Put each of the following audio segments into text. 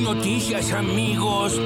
noticias, amigos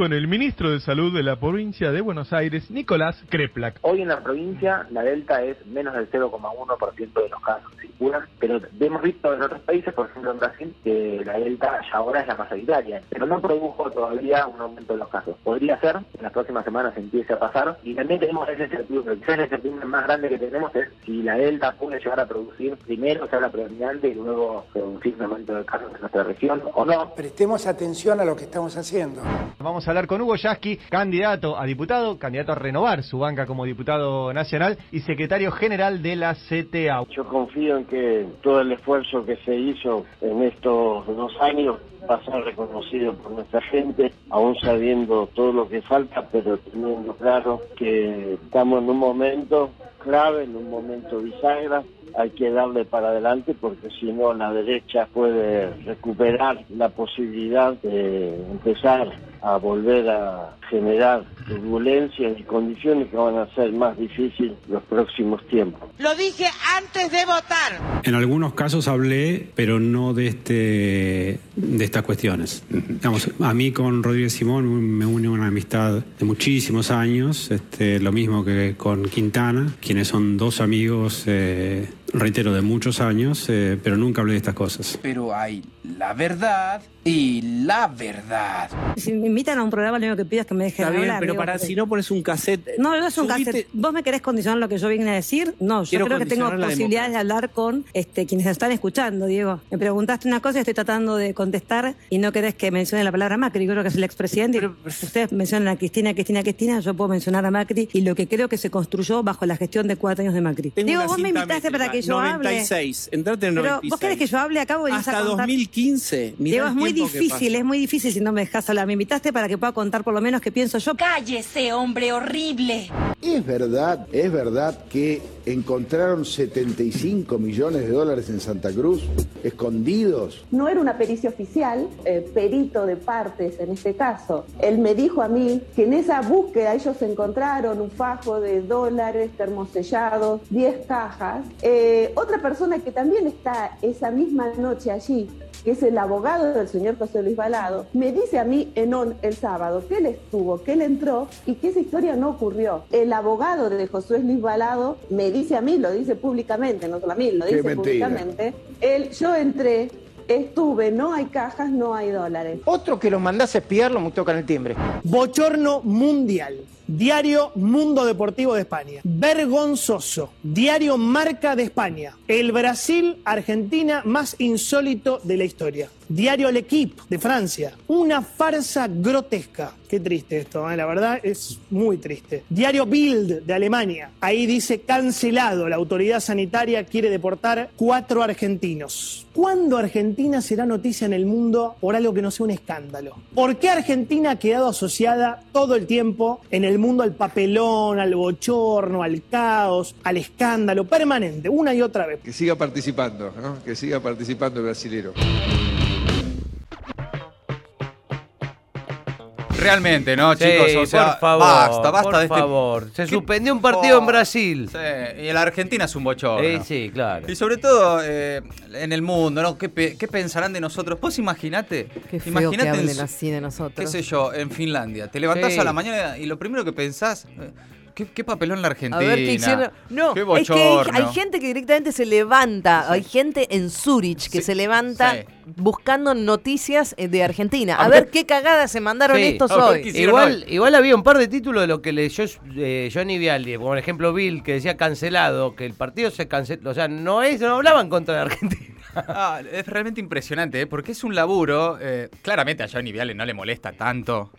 con el ministro de Salud de la provincia de Buenos Aires, Nicolás Kreplak. Hoy en la provincia la delta es menos del 0,1% de los casos circulan, pero hemos visto en otros países, por ejemplo en Brasil, que la delta ya ahora es la mayoritaria, pero no produjo todavía un aumento de los casos. Podría ser, en las próximas semanas empiece a pasar, y también tenemos ese incertidumbre. Quizás la incertidumbre más grande que tenemos es si la delta puede llegar a producir primero, sea la predominante, y luego producir un aumento de casos en nuestra región o no. Prestemos atención a lo que estamos haciendo. Vamos a hablar con Hugo Yasky, candidato a diputado, candidato a renovar su banca como diputado nacional y secretario general de la CTA. Yo confío en que todo el esfuerzo que se hizo en estos dos años va a ser reconocido por nuestra gente, aún sabiendo todo lo que falta, pero teniendo claro que estamos en un momento clave, en un momento bisagra, hay que darle para adelante porque si no la derecha puede recuperar la posibilidad de empezar a volver a generar turbulencias y condiciones que van a ser más difíciles los próximos tiempos. Lo dije antes de votar. En algunos casos hablé, pero no de este de estas cuestiones. Digamos, a mí con Rodríguez Simón me une una amistad de muchísimos años, este, lo mismo que con Quintana, quienes son dos amigos eh, reitero, de muchos años, eh, pero nunca hablé de estas cosas. Pero hay la verdad y la verdad. Si me invitan a un programa, lo único que pido es que me dejen Está hablar. pero para si no pones un cassette. No, no es un cassette. ¿Vos me querés condicionar lo que yo vine a decir? No, yo creo que tengo posibilidades de hablar con este, quienes están escuchando, Diego. Me preguntaste una cosa y estoy tratando de contestar y no querés que mencione la palabra Macri, creo que es el expresidente. Ustedes mencionan a Cristina, Cristina, Cristina, yo puedo mencionar a Macri y lo que creo que se construyó bajo la gestión de cuatro años de Macri. Diego, vos me invitaste para que yo 96. hable. Entrate en 96. Pero vos querés que yo hable, acabo de Hasta 2015. Diego, es muy difícil, es muy difícil si no me dejas hablar. Me invitaste para que pueda contar por lo menos qué pienso yo. Cállese, hombre horrible. Es verdad, es verdad que encontraron 75 millones de dólares en Santa Cruz escondidos. No era una pericia oficial, eh, perito de partes en este caso. Él me dijo a mí que en esa búsqueda ellos encontraron un fajo de dólares termosellados, 10 cajas. Eh, otra persona que también está esa misma noche allí que es el abogado del señor José Luis Balado, me dice a mí en on el sábado que él estuvo, que él entró y que esa historia no ocurrió. El abogado de José Luis Balado me dice a mí, lo dice públicamente, no solo a mí, lo Qué dice mentira. públicamente, él, yo entré, estuve, no hay cajas, no hay dólares. Otro que los mandás a espiarlo, me tocan el timbre. Bochorno Mundial. Diario Mundo Deportivo de España. Vergonzoso. Diario Marca de España. El Brasil-Argentina más insólito de la historia. Diario L'Equipe de Francia. Una farsa grotesca. Qué triste esto, ¿eh? la verdad es muy triste. Diario Bild de Alemania. Ahí dice cancelado. La autoridad sanitaria quiere deportar cuatro argentinos. ¿Cuándo Argentina será noticia en el mundo por algo que no sea un escándalo? ¿Por qué Argentina ha quedado asociada todo el tiempo en el mundo al papelón, al bochorno, al caos, al escándalo permanente, una y otra vez? Que siga participando, ¿no? Que siga participando el brasilero. Realmente, ¿no, Sí, chicos? O sea, por favor, basta, basta por de este. favor. Se ¿Qué- suspendió un partido en Brasil. Sí, y la Argentina es un bochorno. Eh, sí, claro. Y sobre todo eh, en el mundo, ¿no? ¿Qué, pe- qué pensarán de nosotros? Vos imaginate. Qué feo imaginate que en hablen así de nosotros. qué sé yo, en Finlandia. Te levantás Sí. a la mañana y lo primero que pensás, eh, ¿qué, qué papelón la Argentina? A ver qué hicieron. No, qué es que hay, gente que directamente se levanta. Hay gente en Zurich que Sí, se levanta sí. buscando noticias eh, de Argentina. A, A ver ver- qué cagadas se mandaron Sí. estos Igual, hoy. igual había un par de títulos de lo que leyó eh, Johnny Vialdi, por ejemplo Bill, que decía cancelado, que el partido se canceló. O sea, no es, no hablaban contra la Argentina. Ah, es realmente impresionante, ¿eh? porque es un laburo. eh, claramente a Johnny Viale no le molesta tanto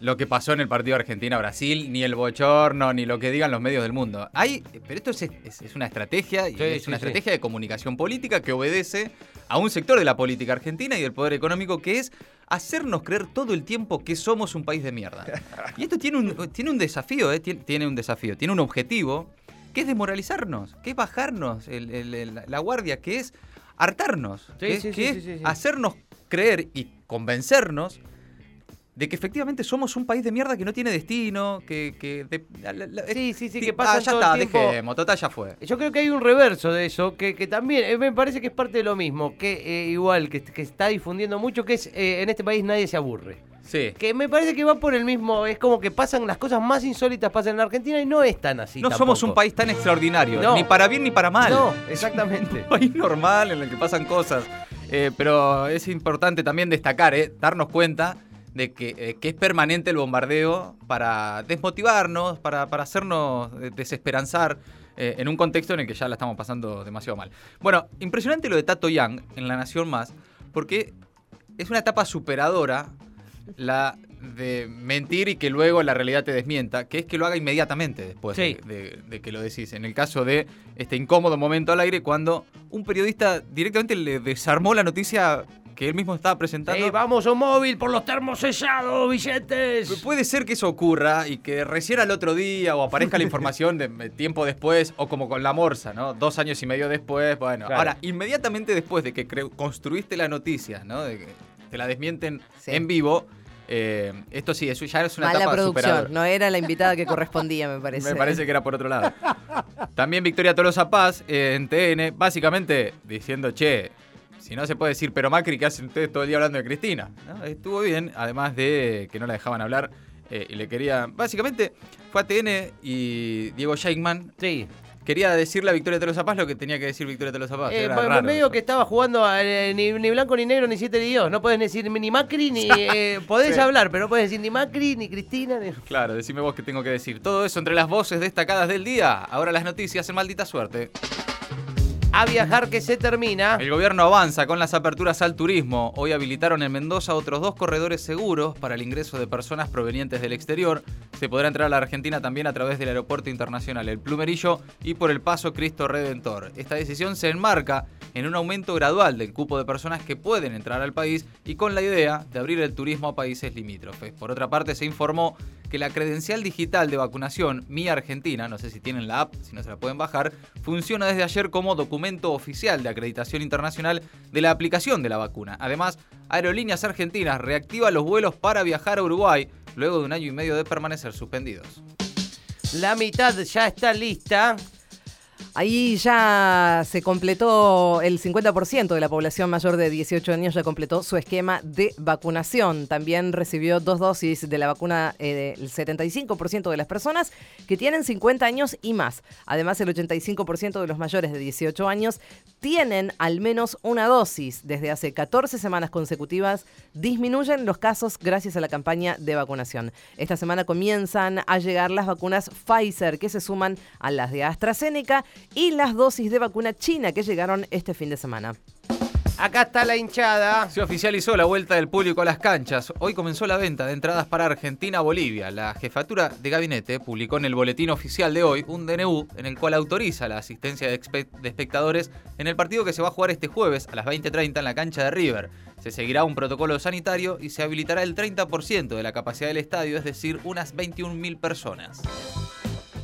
lo que pasó en el partido Argentina-Brasil, ni el bochorno, ni lo que digan los medios del mundo. Hay, pero esto es, es- es una estrategia, y Sí, es sí, una sí. estrategia de comunicación política que obedece a un sector de la política argentina y del poder económico que es hacernos creer todo el tiempo que somos un país de mierda. Y esto tiene un, tiene un desafío, ¿eh? Tiene, tiene un desafío, tiene un objetivo, que es desmoralizarnos, que es bajarnos el- el- el- la guardia, que es hartarnos, que, que es hacernos creer y convencernos de que efectivamente somos un país de mierda que no tiene destino, que... que sí, sí, sí, que pasa ah, ya todo está, el tiempo. dejemos, total ya fue. Yo creo que hay un reverso de eso, que, que también eh, me parece que es parte de lo mismo, que eh, igual, que, que está difundiendo mucho, que es eh, en este país nadie se aburre. Sí. Que me parece que va por el mismo, es como que pasan las cosas más insólitas pasan en Argentina y no es tan así. No somos un país tan extraordinario, No. ni para bien ni para mal. No, exactamente. un país normal en el que pasan cosas. Eh, pero es importante también destacar, eh, darnos cuenta de que, eh, que es permanente el bombardeo para desmotivarnos, para, para hacernos eh, desesperanzar eh, en un contexto en el que ya la estamos pasando demasiado mal. Bueno, impresionante lo de Tato Yang en La Nación Más, porque es una etapa superadora la de mentir y que luego la realidad te desmienta, que es que lo haga inmediatamente después Sí. de, de- de que lo decís. En el caso de este incómodo momento al aire, cuando un periodista directamente le desarmó la noticia que él mismo estaba presentando. Ey, vamos a un móvil por los termos sellados, billetes. Puede ser que eso ocurra y que recién al otro día o aparezca la información de tiempo después o como con la morsa, ¿no? Dos años y medio después, bueno. Claro. Ahora, inmediatamente después de que construiste la noticia, ¿no? De que te la desmienten en vivo, eh, esto sí, eso ya es una Mala etapa producción, superadora. no era la invitada que correspondía, me parece. Me parece que era por otro lado. También Victoria Tolosa Paz eh, en TN, básicamente diciendo, che, si no se puede decir, pero Macri, ¿qué hacen ustedes todo el día hablando de Cristina? ¿No? Estuvo bien, además de que no la dejaban hablar eh, y le quería. Básicamente fue a TN y Diego Scheikman. Sí. Quería decirle a Victoria Tolosa Paz lo que tenía que decir Victoria Tolosa Paz. Eh, raro medio eso. que estaba jugando a, eh, ni, ni blanco ni negro ni siete ni Dios. No puedes decir ni Macri ni. eh, podés Sí. hablar, pero no puedes decir ni Macri ni Cristina. Ni... Claro, decime vos qué tengo que decir. Todo eso entre las voces destacadas del día. Ahora las noticias en maldita suerte. A viajar que se termina. El gobierno avanza con las aperturas al turismo. Hoy habilitaron en Mendoza otros dos corredores seguros para el ingreso de personas provenientes del exterior. Se podrá entrar a la Argentina también a través del Aeropuerto Internacional El Plumerillo y por el Paso Cristo Redentor. Esta decisión se enmarca en un aumento gradual del cupo de personas que pueden entrar al país y con la idea de abrir el turismo a países limítrofes. Por otra parte, se informó que la credencial digital de vacunación Mi Argentina, no sé si tienen la app, si no se la pueden bajar, funciona desde ayer como documento oficial de acreditación internacional de la aplicación de la vacuna. Además, Aerolíneas Argentinas reactiva los vuelos para viajar a Uruguay luego de un año y medio de permanecer suspendidos. La mitad ya está lista. Ahí ya se completó el 50% de la población mayor de 18 años ya completó su esquema de vacunación. También recibió dos dosis de la vacuna eh, el 75% de las personas que tienen 50 años y más. Además, el 85% de los mayores de 18 años tienen al menos una dosis. Desde hace 14 semanas consecutivas disminuyen los casos gracias a la campaña de vacunación. Esta semana comienzan a llegar las vacunas Pfizer que se suman a las de AstraZeneca y las dosis de vacuna china que llegaron este fin de semana. Acá está la hinchada. Se oficializó la vuelta del público a las canchas. Hoy comenzó la venta de entradas para Argentina-Bolivia. La jefatura de gabinete publicó en el boletín oficial de hoy un DNU en el cual autoriza la asistencia de, espe- de espectadores en el partido que se va a jugar este jueves a las 20.30 en la cancha de River. Se seguirá un protocolo sanitario y se habilitará el 30% de la capacidad del estadio, es decir, unas 21.000 personas.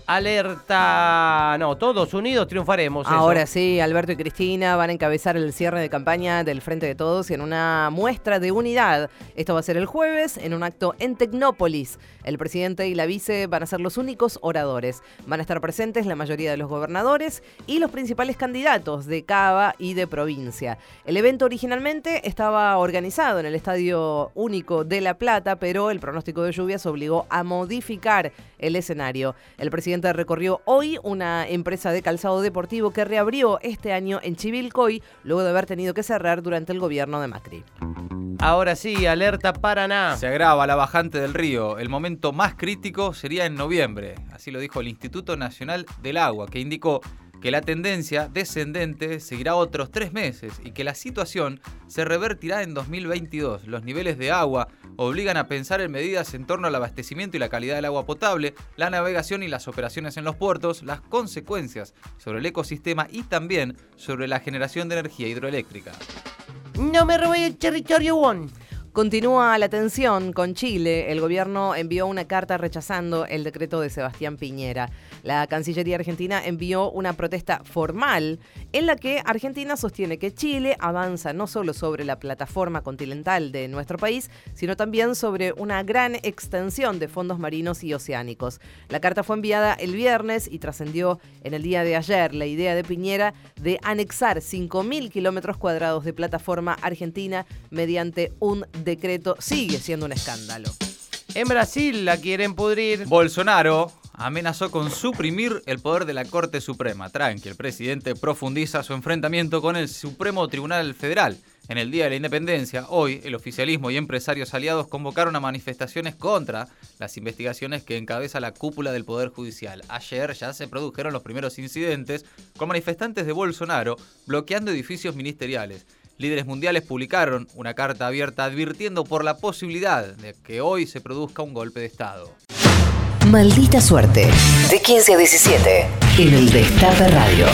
Alerta. No, todos unidos triunfaremos. eso. Ahora sí, Alberto y Cristina van a encabezar el cierre de campaña del Frente de Todos en una muestra de unidad. Esto va a ser el jueves en un acto en Tecnópolis. El presidente y la vice van a ser los únicos oradores. Van a estar presentes la mayoría de los gobernadores y los principales candidatos de Cava y de provincia. El evento originalmente estaba organizado en el Estadio Único de La Plata, pero el pronóstico de lluvias obligó a modificar el escenario. El presidente recorrió hoy una empresa de calzado deportivo que reabrió este año en Chivilcoy luego de haber tenido que cerrar durante el gobierno de Macri. Ahora sí, alerta Paraná. Se agrava la bajante del río. El momento más crítico sería en noviembre. Así lo dijo el Instituto Nacional del Agua, que indicó que la tendencia descendente seguirá otros tres meses y que la situación se revertirá en 2022. Los niveles de agua obligan a pensar en medidas en torno al abastecimiento y la calidad del agua potable, la navegación y las operaciones en los puertos, las consecuencias sobre el ecosistema y también sobre la generación de energía hidroeléctrica. No me robé el territorio one. Continúa la tensión con Chile. El gobierno envió una carta rechazando el decreto de Sebastián Piñera. La Cancillería Argentina envió una protesta formal en la que Argentina sostiene que Chile avanza no solo sobre la plataforma continental de nuestro país, sino también sobre una gran extensión de fondos marinos y oceánicos. La carta fue enviada el viernes y trascendió en el día de ayer la idea de Piñera de anexar 5.000 kilómetros cuadrados de plataforma argentina mediante un decreto sigue siendo un escándalo. En Brasil la quieren pudrir. Bolsonaro amenazó con suprimir el poder de la Corte Suprema. Tranqui, el presidente profundiza su enfrentamiento con el Supremo Tribunal Federal. En el Día de la Independencia, hoy, el oficialismo y empresarios aliados convocaron a manifestaciones contra las investigaciones que encabeza la cúpula del Poder Judicial. Ayer ya se produjeron los primeros incidentes con manifestantes de Bolsonaro bloqueando edificios ministeriales líderes mundiales publicaron una carta abierta advirtiendo por la posibilidad de que hoy se produzca un golpe de Estado. Maldita suerte. De 15 a 17. En el Destape Radio.